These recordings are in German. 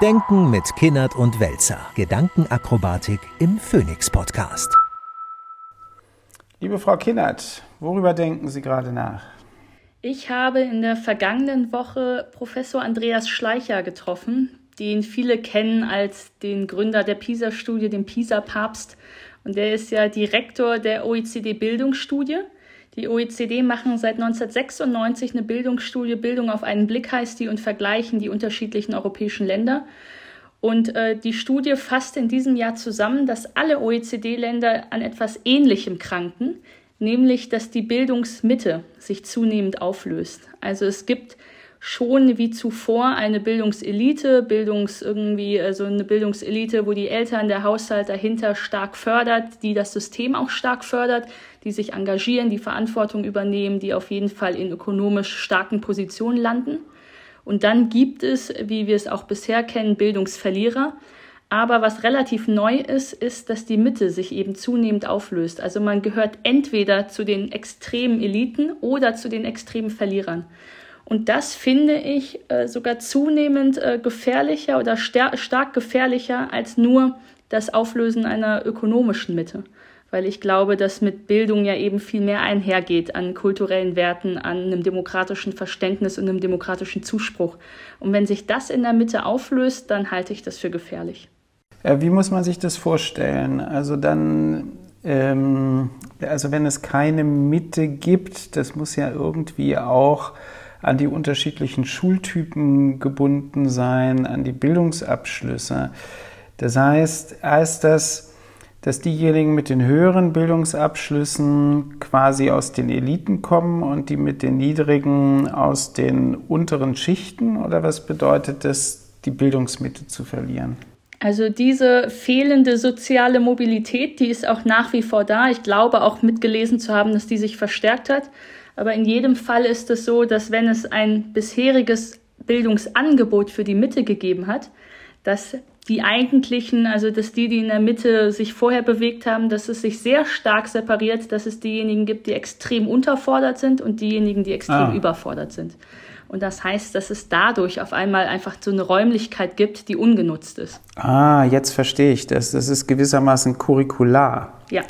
Denken mit Kinnert und Welzer. Gedankenakrobatik im Phoenix Podcast. Liebe Frau Kinnert, worüber denken Sie gerade nach? Ich habe in der vergangenen Woche Professor Andreas Schleicher getroffen, den viele kennen als den Gründer der PISA-Studie, den PISA-Papst. Und der ist ja Direktor der OECD-Bildungsstudie. Die OECD machen seit 1996 eine Bildungsstudie, Bildung auf einen Blick heißt die, und vergleichen die unterschiedlichen europäischen Länder. Und äh, die Studie fasst in diesem Jahr zusammen, dass alle OECD-Länder an etwas Ähnlichem kranken, nämlich dass die Bildungsmitte sich zunehmend auflöst. Also es gibt schon wie zuvor eine Bildungselite, Bildungs irgendwie, also eine Bildungselite, wo die Eltern, der Haushalt dahinter stark fördert, die das System auch stark fördert, die sich engagieren, die Verantwortung übernehmen, die auf jeden Fall in ökonomisch starken Positionen landen. Und dann gibt es, wie wir es auch bisher kennen, Bildungsverlierer. Aber was relativ neu ist, ist, dass die Mitte sich eben zunehmend auflöst. Also man gehört entweder zu den extremen Eliten oder zu den extremen Verlierern. Und das finde ich äh, sogar zunehmend äh, gefährlicher oder stark gefährlicher als nur das Auflösen einer ökonomischen Mitte. Weil ich glaube, dass mit Bildung ja eben viel mehr einhergeht an kulturellen Werten, an einem demokratischen Verständnis und einem demokratischen Zuspruch. Und wenn sich das in der Mitte auflöst, dann halte ich das für gefährlich. Äh, wie muss man sich das vorstellen? Also dann, ähm, also wenn es keine Mitte gibt, das muss ja irgendwie auch an die unterschiedlichen Schultypen gebunden sein, an die Bildungsabschlüsse. Das heißt, heißt das, dass diejenigen mit den höheren Bildungsabschlüssen quasi aus den Eliten kommen und die mit den niedrigen aus den unteren Schichten? Oder was bedeutet das, die Bildungsmitte zu verlieren? Also diese fehlende soziale Mobilität, die ist auch nach wie vor da. Ich glaube auch mitgelesen zu haben, dass die sich verstärkt hat. Aber in jedem Fall ist es so, dass wenn es ein bisheriges Bildungsangebot für die Mitte gegeben hat, dass die eigentlichen, also dass die, die in der Mitte sich vorher bewegt haben, dass es sich sehr stark separiert, dass es diejenigen gibt, die extrem unterfordert sind und diejenigen, die extrem ah. überfordert sind. Und das heißt, dass es dadurch auf einmal einfach so eine Räumlichkeit gibt, die ungenutzt ist. Ah, jetzt verstehe ich das. Das ist gewissermaßen curricular. Ja.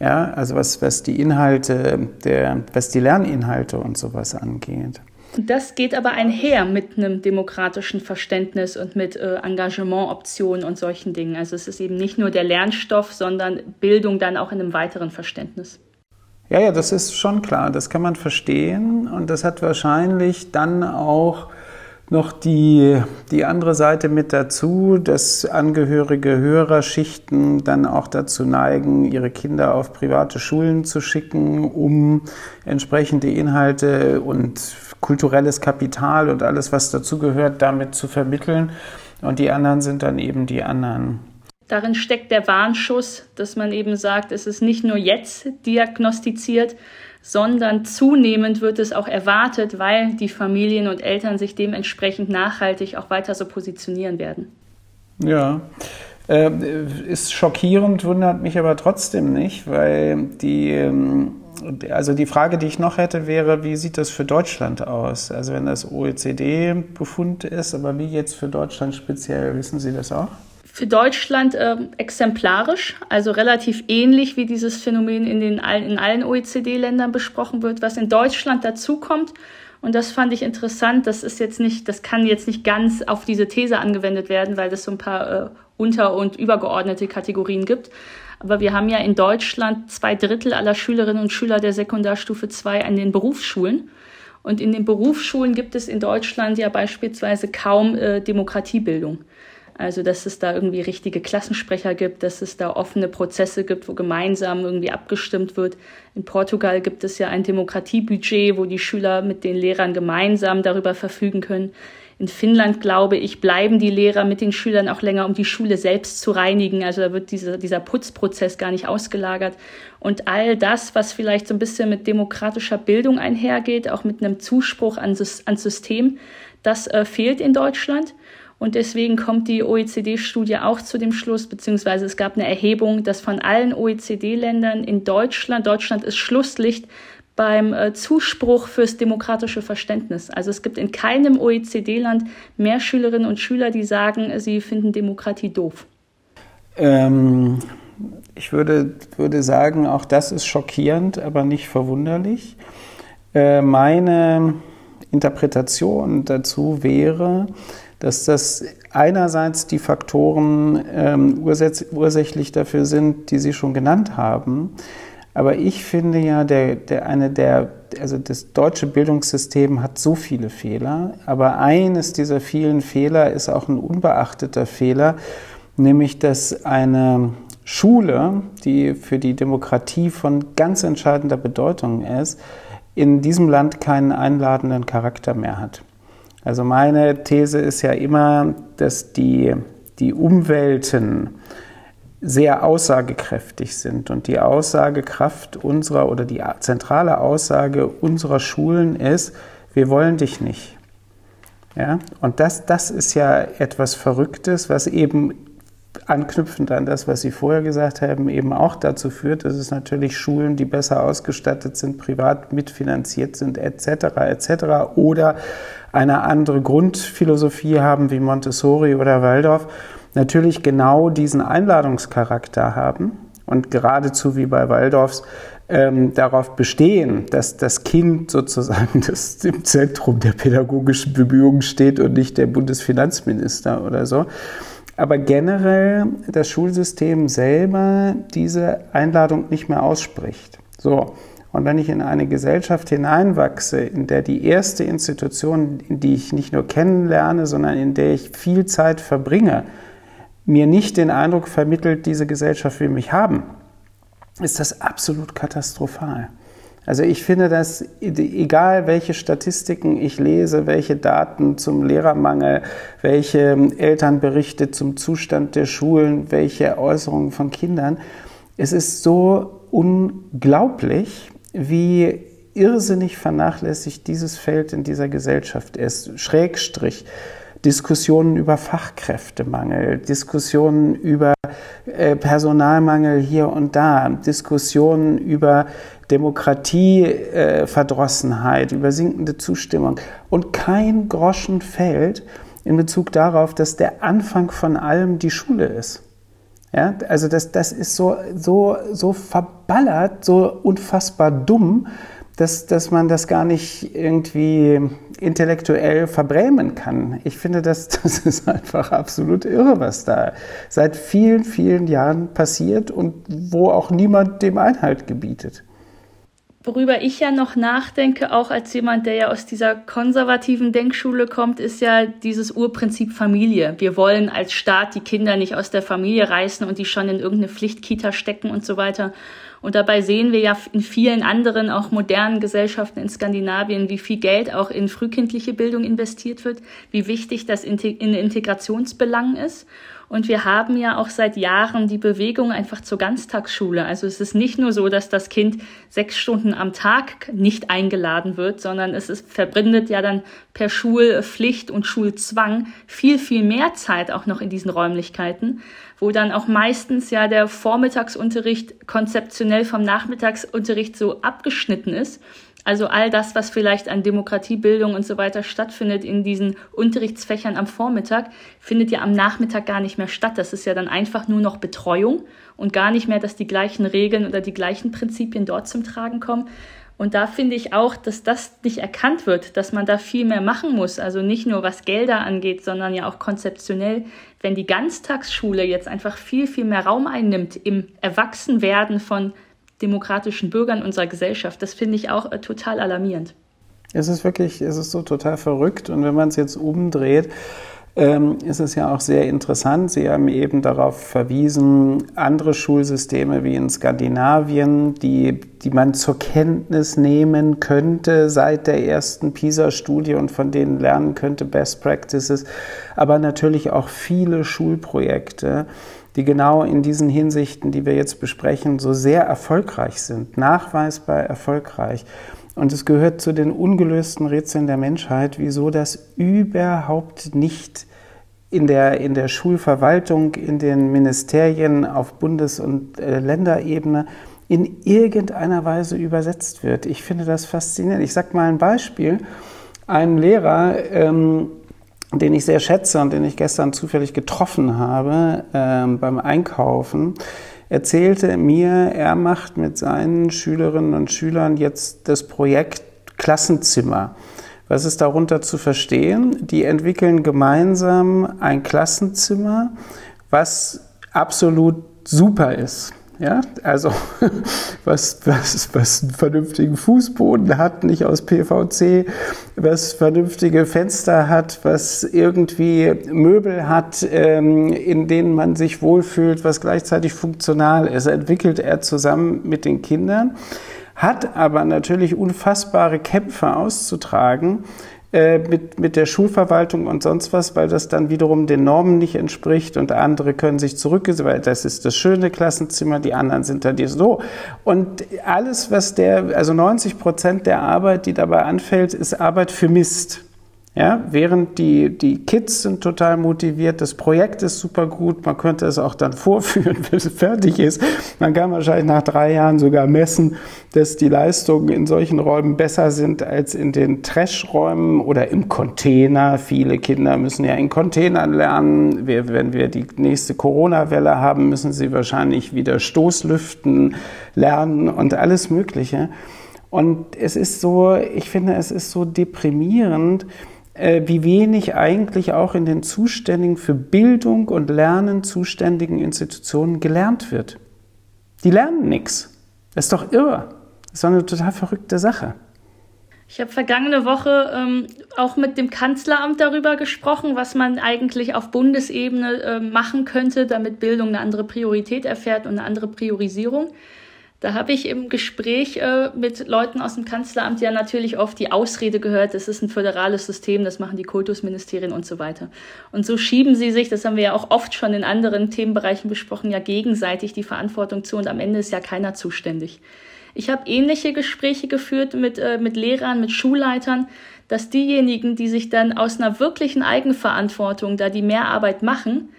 Ja, also was, was die Inhalte, der, was die Lerninhalte und sowas angeht. Das geht aber einher mit einem demokratischen Verständnis und mit äh, Engagementoptionen und solchen Dingen. Also es ist eben nicht nur der Lernstoff, sondern Bildung dann auch in einem weiteren Verständnis. Ja, ja, das ist schon klar, das kann man verstehen und das hat wahrscheinlich dann auch noch die, die andere Seite mit dazu, dass Angehörige höherer Schichten dann auch dazu neigen, ihre Kinder auf private Schulen zu schicken, um entsprechende Inhalte und kulturelles Kapital und alles, was dazugehört, damit zu vermitteln. Und die anderen sind dann eben die anderen. Darin steckt der Warnschuss, dass man eben sagt, es ist nicht nur jetzt diagnostiziert, sondern zunehmend wird es auch erwartet, weil die Familien und Eltern sich dementsprechend nachhaltig auch weiter so positionieren werden. Ja, äh, ist schockierend, wundert mich aber trotzdem nicht, weil die, ähm, also die Frage, die ich noch hätte, wäre, wie sieht das für Deutschland aus? Also wenn das OECD-Befund ist, aber wie jetzt für Deutschland speziell, wissen Sie das auch? Für Deutschland äh, exemplarisch, also relativ ähnlich wie dieses Phänomen in, den, in allen OECD-Ländern besprochen wird. Was in Deutschland dazukommt, und das fand ich interessant, das ist jetzt nicht, das kann jetzt nicht ganz auf diese These angewendet werden, weil es so ein paar äh, unter- und übergeordnete Kategorien gibt. Aber wir haben ja in Deutschland zwei Drittel aller Schülerinnen und Schüler der Sekundarstufe 2 an den Berufsschulen. Und in den Berufsschulen gibt es in Deutschland ja beispielsweise kaum äh, Demokratiebildung. Also, dass es da irgendwie richtige Klassensprecher gibt, dass es da offene Prozesse gibt, wo gemeinsam irgendwie abgestimmt wird. In Portugal gibt es ja ein Demokratiebudget, wo die Schüler mit den Lehrern gemeinsam darüber verfügen können. In Finnland, glaube ich, bleiben die Lehrer mit den Schülern auch länger, um die Schule selbst zu reinigen. Also da wird dieser, dieser Putzprozess gar nicht ausgelagert. Und all das, was vielleicht so ein bisschen mit demokratischer Bildung einhergeht, auch mit einem Zuspruch an, ans System, das äh, fehlt in Deutschland. Und deswegen kommt die OECD-Studie auch zu dem Schluss, beziehungsweise es gab eine Erhebung, dass von allen OECD-Ländern in Deutschland, Deutschland ist Schlusslicht, beim äh, Zuspruch fürs demokratische Verständnis. Also es gibt in keinem OECD-Land mehr Schülerinnen und Schüler, die sagen, sie finden Demokratie doof. Ähm, ich würde, würde sagen, auch das ist schockierend, aber nicht verwunderlich. Äh, meine Interpretation dazu wäre, dass das einerseits die Faktoren ähm, ursächlich dafür sind, die Sie schon genannt haben. Aber ich finde ja, der, der, eine der, also das deutsche Bildungssystem hat so viele Fehler. Aber eines dieser vielen Fehler ist auch ein unbeachteter Fehler, nämlich dass eine Schule, die für die Demokratie von ganz entscheidender Bedeutung ist, in diesem Land keinen einladenden Charakter mehr hat. Also meine These ist ja immer, dass die, die Umwelten sehr aussagekräftig sind. Und die Aussagekraft unserer oder die zentrale Aussage unserer Schulen ist, wir wollen dich nicht. Ja? Und das, das ist ja etwas Verrücktes, was eben anknüpfend an das, was Sie vorher gesagt haben, eben auch dazu führt, dass es natürlich Schulen, die besser ausgestattet sind, privat mitfinanziert sind, etc., etc., oder eine andere Grundphilosophie haben wie Montessori oder Waldorf, natürlich genau diesen Einladungscharakter haben und geradezu wie bei Waldorfs ähm, darauf bestehen, dass das Kind sozusagen das im Zentrum der pädagogischen Bemühungen steht und nicht der Bundesfinanzminister oder so. Aber generell das Schulsystem selber diese Einladung nicht mehr ausspricht. So. Und wenn ich in eine Gesellschaft hineinwachse, in der die erste Institution, in die ich nicht nur kennenlerne, sondern in der ich viel Zeit verbringe, mir nicht den Eindruck vermittelt, diese Gesellschaft will mich haben, ist das absolut katastrophal. Also ich finde, dass egal welche Statistiken ich lese, welche Daten zum Lehrermangel, welche Elternberichte zum Zustand der Schulen, welche Äußerungen von Kindern, es ist so unglaublich, wie irrsinnig vernachlässigt dieses Feld in dieser Gesellschaft ist. Schrägstrich Diskussionen über Fachkräftemangel, Diskussionen über äh, Personalmangel hier und da, Diskussionen über Demokratieverdrossenheit, äh, über sinkende Zustimmung. Und kein Groschen fällt in Bezug darauf, dass der Anfang von allem die Schule ist. Ja, also das, das ist so, so, so verballert, so unfassbar dumm, dass, dass man das gar nicht irgendwie intellektuell verbrämen kann. Ich finde, das, das ist einfach absolut irre, was da seit vielen, vielen Jahren passiert und wo auch niemand dem Einhalt gebietet. Worüber ich ja noch nachdenke, auch als jemand, der ja aus dieser konservativen Denkschule kommt, ist ja dieses Urprinzip Familie. Wir wollen als Staat die Kinder nicht aus der Familie reißen und die schon in irgendeine Pflichtkita stecken und so weiter. Und dabei sehen wir ja in vielen anderen, auch modernen Gesellschaften in Skandinavien, wie viel Geld auch in frühkindliche Bildung investiert wird, wie wichtig das in Integrationsbelangen ist. Und wir haben ja auch seit Jahren die Bewegung einfach zur Ganztagsschule. Also es ist nicht nur so, dass das Kind sechs Stunden am Tag nicht eingeladen wird, sondern es ist, verbindet ja dann per Schulpflicht und Schulzwang viel, viel mehr Zeit auch noch in diesen Räumlichkeiten wo dann auch meistens ja der Vormittagsunterricht konzeptionell vom Nachmittagsunterricht so abgeschnitten ist. Also all das, was vielleicht an Demokratiebildung und so weiter stattfindet in diesen Unterrichtsfächern am Vormittag, findet ja am Nachmittag gar nicht mehr statt. Das ist ja dann einfach nur noch Betreuung und gar nicht mehr, dass die gleichen Regeln oder die gleichen Prinzipien dort zum Tragen kommen. Und da finde ich auch, dass das nicht erkannt wird, dass man da viel mehr machen muss. Also nicht nur was Gelder angeht, sondern ja auch konzeptionell. Wenn die Ganztagsschule jetzt einfach viel, viel mehr Raum einnimmt im Erwachsenwerden von demokratischen Bürgern unserer Gesellschaft, das finde ich auch äh, total alarmierend. Es ist wirklich, es ist so total verrückt. Und wenn man es jetzt umdreht, ähm, ist es ja auch sehr interessant. Sie haben eben darauf verwiesen, andere Schulsysteme wie in Skandinavien, die, die man zur Kenntnis nehmen könnte seit der ersten PISA-Studie und von denen lernen könnte, Best Practices, aber natürlich auch viele Schulprojekte die genau in diesen Hinsichten, die wir jetzt besprechen, so sehr erfolgreich sind, nachweisbar erfolgreich. Und es gehört zu den ungelösten Rätseln der Menschheit, wieso das überhaupt nicht in der, in der Schulverwaltung, in den Ministerien auf Bundes- und äh, Länderebene in irgendeiner Weise übersetzt wird. Ich finde das faszinierend. Ich sage mal ein Beispiel. Ein Lehrer, ähm, den ich sehr schätze und den ich gestern zufällig getroffen habe ähm, beim Einkaufen, erzählte mir, er macht mit seinen Schülerinnen und Schülern jetzt das Projekt Klassenzimmer. Was ist darunter zu verstehen? Die entwickeln gemeinsam ein Klassenzimmer, was absolut super ist. Ja, also was, was, was einen vernünftigen Fußboden hat, nicht aus PVC, was vernünftige Fenster hat, was irgendwie Möbel hat, ähm, in denen man sich wohlfühlt, was gleichzeitig funktional ist, entwickelt er zusammen mit den Kindern, hat aber natürlich unfassbare Kämpfe auszutragen, äh, mit, mit der Schulverwaltung und sonst was, weil das dann wiederum den Normen nicht entspricht und andere können sich zurückgehen, weil das ist das schöne Klassenzimmer, die anderen sind da die so. Und alles, was der, also 90 Prozent der Arbeit, die dabei anfällt, ist Arbeit für Mist. Ja, während die, die Kids sind total motiviert, das Projekt ist super gut, man könnte es auch dann vorführen, wenn es fertig ist. Man kann wahrscheinlich nach drei Jahren sogar messen, dass die Leistungen in solchen Räumen besser sind als in den Trashräumen oder im Container. Viele Kinder müssen ja in Containern lernen. Wir, wenn wir die nächste Corona-Welle haben, müssen sie wahrscheinlich wieder Stoßlüften lernen und alles Mögliche. Und es ist so, ich finde, es ist so deprimierend, wie wenig eigentlich auch in den zuständigen für Bildung und Lernen zuständigen Institutionen gelernt wird. Die lernen nichts. Das ist doch irre. Das ist doch eine total verrückte Sache. Ich habe vergangene Woche ähm, auch mit dem Kanzleramt darüber gesprochen, was man eigentlich auf Bundesebene äh, machen könnte, damit Bildung eine andere Priorität erfährt und eine andere Priorisierung. Da habe ich im Gespräch äh, mit Leuten aus dem Kanzleramt ja natürlich oft die Ausrede gehört, das ist ein föderales System, das machen die Kultusministerien und so weiter. Und so schieben sie sich, das haben wir ja auch oft schon in anderen Themenbereichen besprochen, ja gegenseitig die Verantwortung zu und am Ende ist ja keiner zuständig. Ich habe ähnliche Gespräche geführt mit, äh, mit Lehrern, mit Schulleitern, dass diejenigen, die sich dann aus einer wirklichen Eigenverantwortung da die Mehrarbeit machen,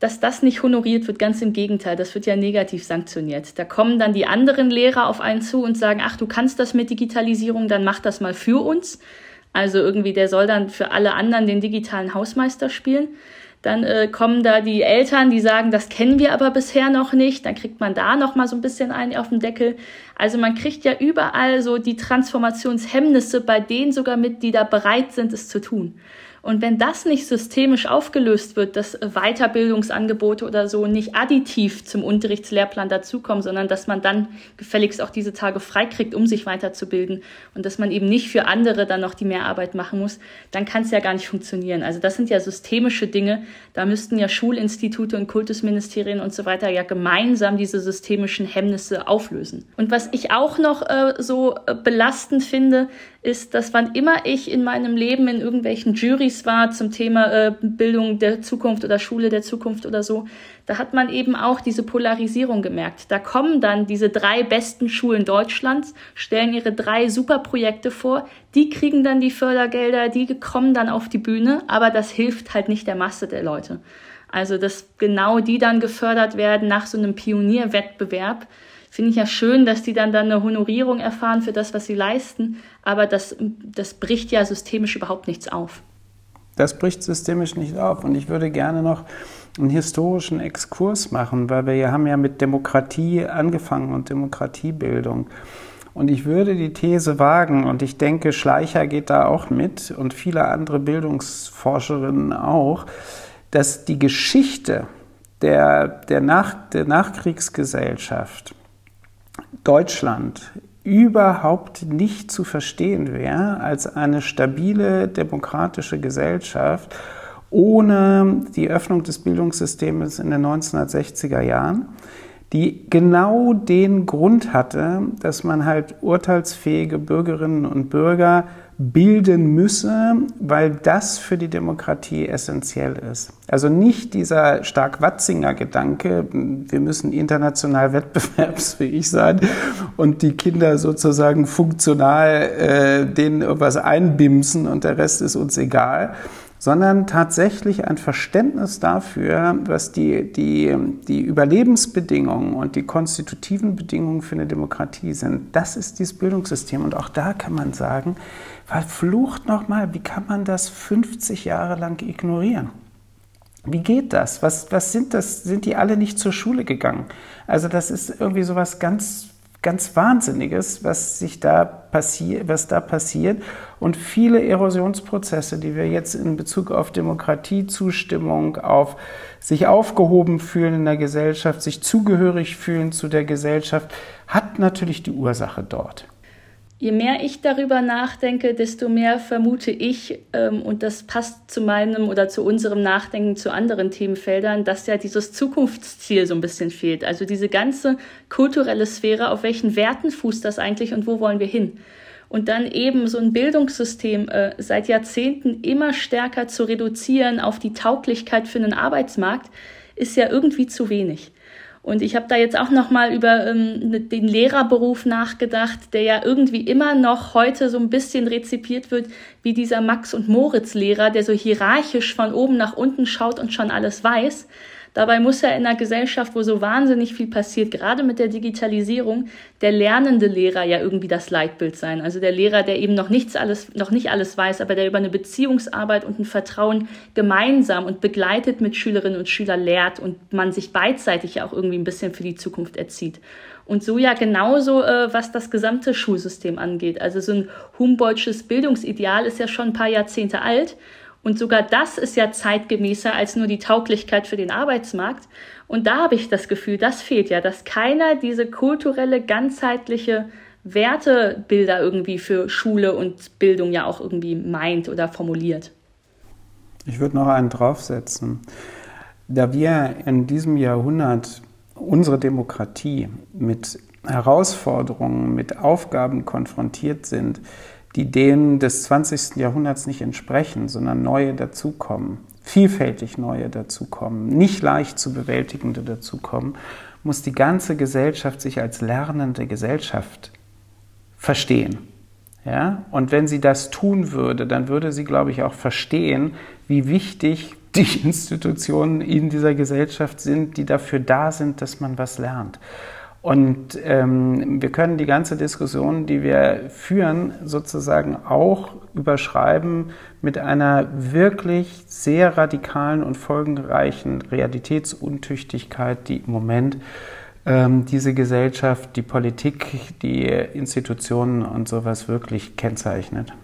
dass das nicht honoriert wird. Ganz im Gegenteil, das wird ja negativ sanktioniert. Da kommen dann die anderen Lehrer auf einen zu und sagen, ach, du kannst das mit Digitalisierung, dann mach das mal für uns. Also irgendwie, der soll dann für alle anderen den digitalen Hausmeister spielen. Dann äh, kommen da die Eltern, die sagen, das kennen wir aber bisher noch nicht. Dann kriegt man da noch mal so ein bisschen einen auf den Deckel. Also man kriegt ja überall so die Transformationshemmnisse bei denen sogar mit, die da bereit sind, es zu tun. Und wenn das nicht systemisch aufgelöst wird, dass Weiterbildungsangebote oder so nicht additiv zum Unterrichtslehrplan dazukommen, sondern dass man dann gefälligst auch diese Tage freikriegt, um sich weiterzubilden und dass man eben nicht für andere dann noch die Mehrarbeit machen muss, dann kann es ja gar nicht funktionieren. Also das sind ja systemische Dinge. Da müssten ja Schulinstitute und Kultusministerien und so weiter ja gemeinsam diese systemischen Hemmnisse auflösen. Und was ich auch noch äh, so äh, belastend finde, ist, dass wann immer ich in meinem Leben in irgendwelchen Juries war zum Thema äh, Bildung der Zukunft oder Schule der Zukunft oder so, da hat man eben auch diese Polarisierung gemerkt. Da kommen dann diese drei besten Schulen Deutschlands, stellen ihre drei Superprojekte vor, die kriegen dann die Fördergelder, die kommen dann auf die Bühne, aber das hilft halt nicht der Masse der Leute. Also, dass genau die dann gefördert werden nach so einem Pionierwettbewerb, finde ich ja schön, dass die dann, dann eine Honorierung erfahren für das, was sie leisten, aber das, das bricht ja systemisch überhaupt nichts auf. Das bricht systemisch nicht auf. Und ich würde gerne noch einen historischen Exkurs machen, weil wir haben ja mit Demokratie angefangen und Demokratiebildung. Und ich würde die These wagen, und ich denke, Schleicher geht da auch mit und viele andere Bildungsforscherinnen auch, dass die Geschichte der, der, Nach, der Nachkriegsgesellschaft Deutschland überhaupt nicht zu verstehen wäre als eine stabile demokratische Gesellschaft ohne die Öffnung des Bildungssystems in den 1960er Jahren, die genau den Grund hatte, dass man halt urteilsfähige Bürgerinnen und Bürger bilden müsse, weil das für die Demokratie essentiell ist. Also nicht dieser Stark-Watzinger Gedanke, wir müssen international wettbewerbsfähig sein und die Kinder sozusagen funktional äh, denen irgendwas einbimsen und der Rest ist uns egal, sondern tatsächlich ein Verständnis dafür, was die, die, die Überlebensbedingungen und die konstitutiven Bedingungen für eine Demokratie sind. Das ist dieses Bildungssystem. Und auch da kann man sagen, verflucht nochmal, wie kann man das 50 Jahre lang ignorieren? Wie geht das? Was, was sind das? Sind die alle nicht zur Schule gegangen? Also das ist irgendwie so was ganz ganz Wahnsinniges, was sich da passiert, was da passiert. Und viele Erosionsprozesse, die wir jetzt in Bezug auf Demokratiezustimmung, auf sich aufgehoben fühlen in der Gesellschaft, sich zugehörig fühlen zu der Gesellschaft, hat natürlich die Ursache dort. Je mehr ich darüber nachdenke, desto mehr vermute ich, ähm, und das passt zu meinem oder zu unserem Nachdenken zu anderen Themenfeldern, dass ja dieses Zukunftsziel so ein bisschen fehlt. Also diese ganze kulturelle Sphäre, auf welchen Werten fußt das eigentlich und wo wollen wir hin? Und dann eben so ein Bildungssystem äh, seit Jahrzehnten immer stärker zu reduzieren auf die Tauglichkeit für einen Arbeitsmarkt, ist ja irgendwie zu wenig. Und ich habe da jetzt auch noch mal über ähm, den Lehrerberuf nachgedacht, der ja irgendwie immer noch heute so ein bisschen rezipiert wird wie dieser Max und Moritz Lehrer, der so hierarchisch von oben nach unten schaut und schon alles weiß. Dabei muss ja in einer Gesellschaft, wo so wahnsinnig viel passiert, gerade mit der Digitalisierung, der lernende Lehrer ja irgendwie das Leitbild sein. Also der Lehrer, der eben noch nichts alles, noch nicht alles weiß, aber der über eine Beziehungsarbeit und ein Vertrauen gemeinsam und begleitet mit Schülerinnen und Schülern lehrt und man sich beidseitig ja auch irgendwie ein bisschen für die Zukunft erzieht. Und so ja genauso, äh, was das gesamte Schulsystem angeht. Also so ein Humboldtsches Bildungsideal ist ja schon ein paar Jahrzehnte alt. Und sogar das ist ja zeitgemäßer als nur die Tauglichkeit für den Arbeitsmarkt. Und da habe ich das Gefühl, das fehlt ja, dass keiner diese kulturelle, ganzheitliche Wertebilder irgendwie für Schule und Bildung ja auch irgendwie meint oder formuliert. Ich würde noch einen draufsetzen. Da wir in diesem Jahrhundert unsere Demokratie mit Herausforderungen, mit Aufgaben konfrontiert sind, die denen des 20. Jahrhunderts nicht entsprechen, sondern neue dazukommen, vielfältig neue dazukommen, nicht leicht zu bewältigende dazukommen, muss die ganze Gesellschaft sich als lernende Gesellschaft verstehen. Ja? Und wenn sie das tun würde, dann würde sie, glaube ich, auch verstehen, wie wichtig die Institutionen in dieser Gesellschaft sind, die dafür da sind, dass man was lernt. Und ähm, wir können die ganze Diskussion, die wir führen, sozusagen auch überschreiben mit einer wirklich sehr radikalen und folgenreichen Realitätsuntüchtigkeit, die im Moment ähm, diese Gesellschaft, die Politik, die Institutionen und sowas wirklich kennzeichnet.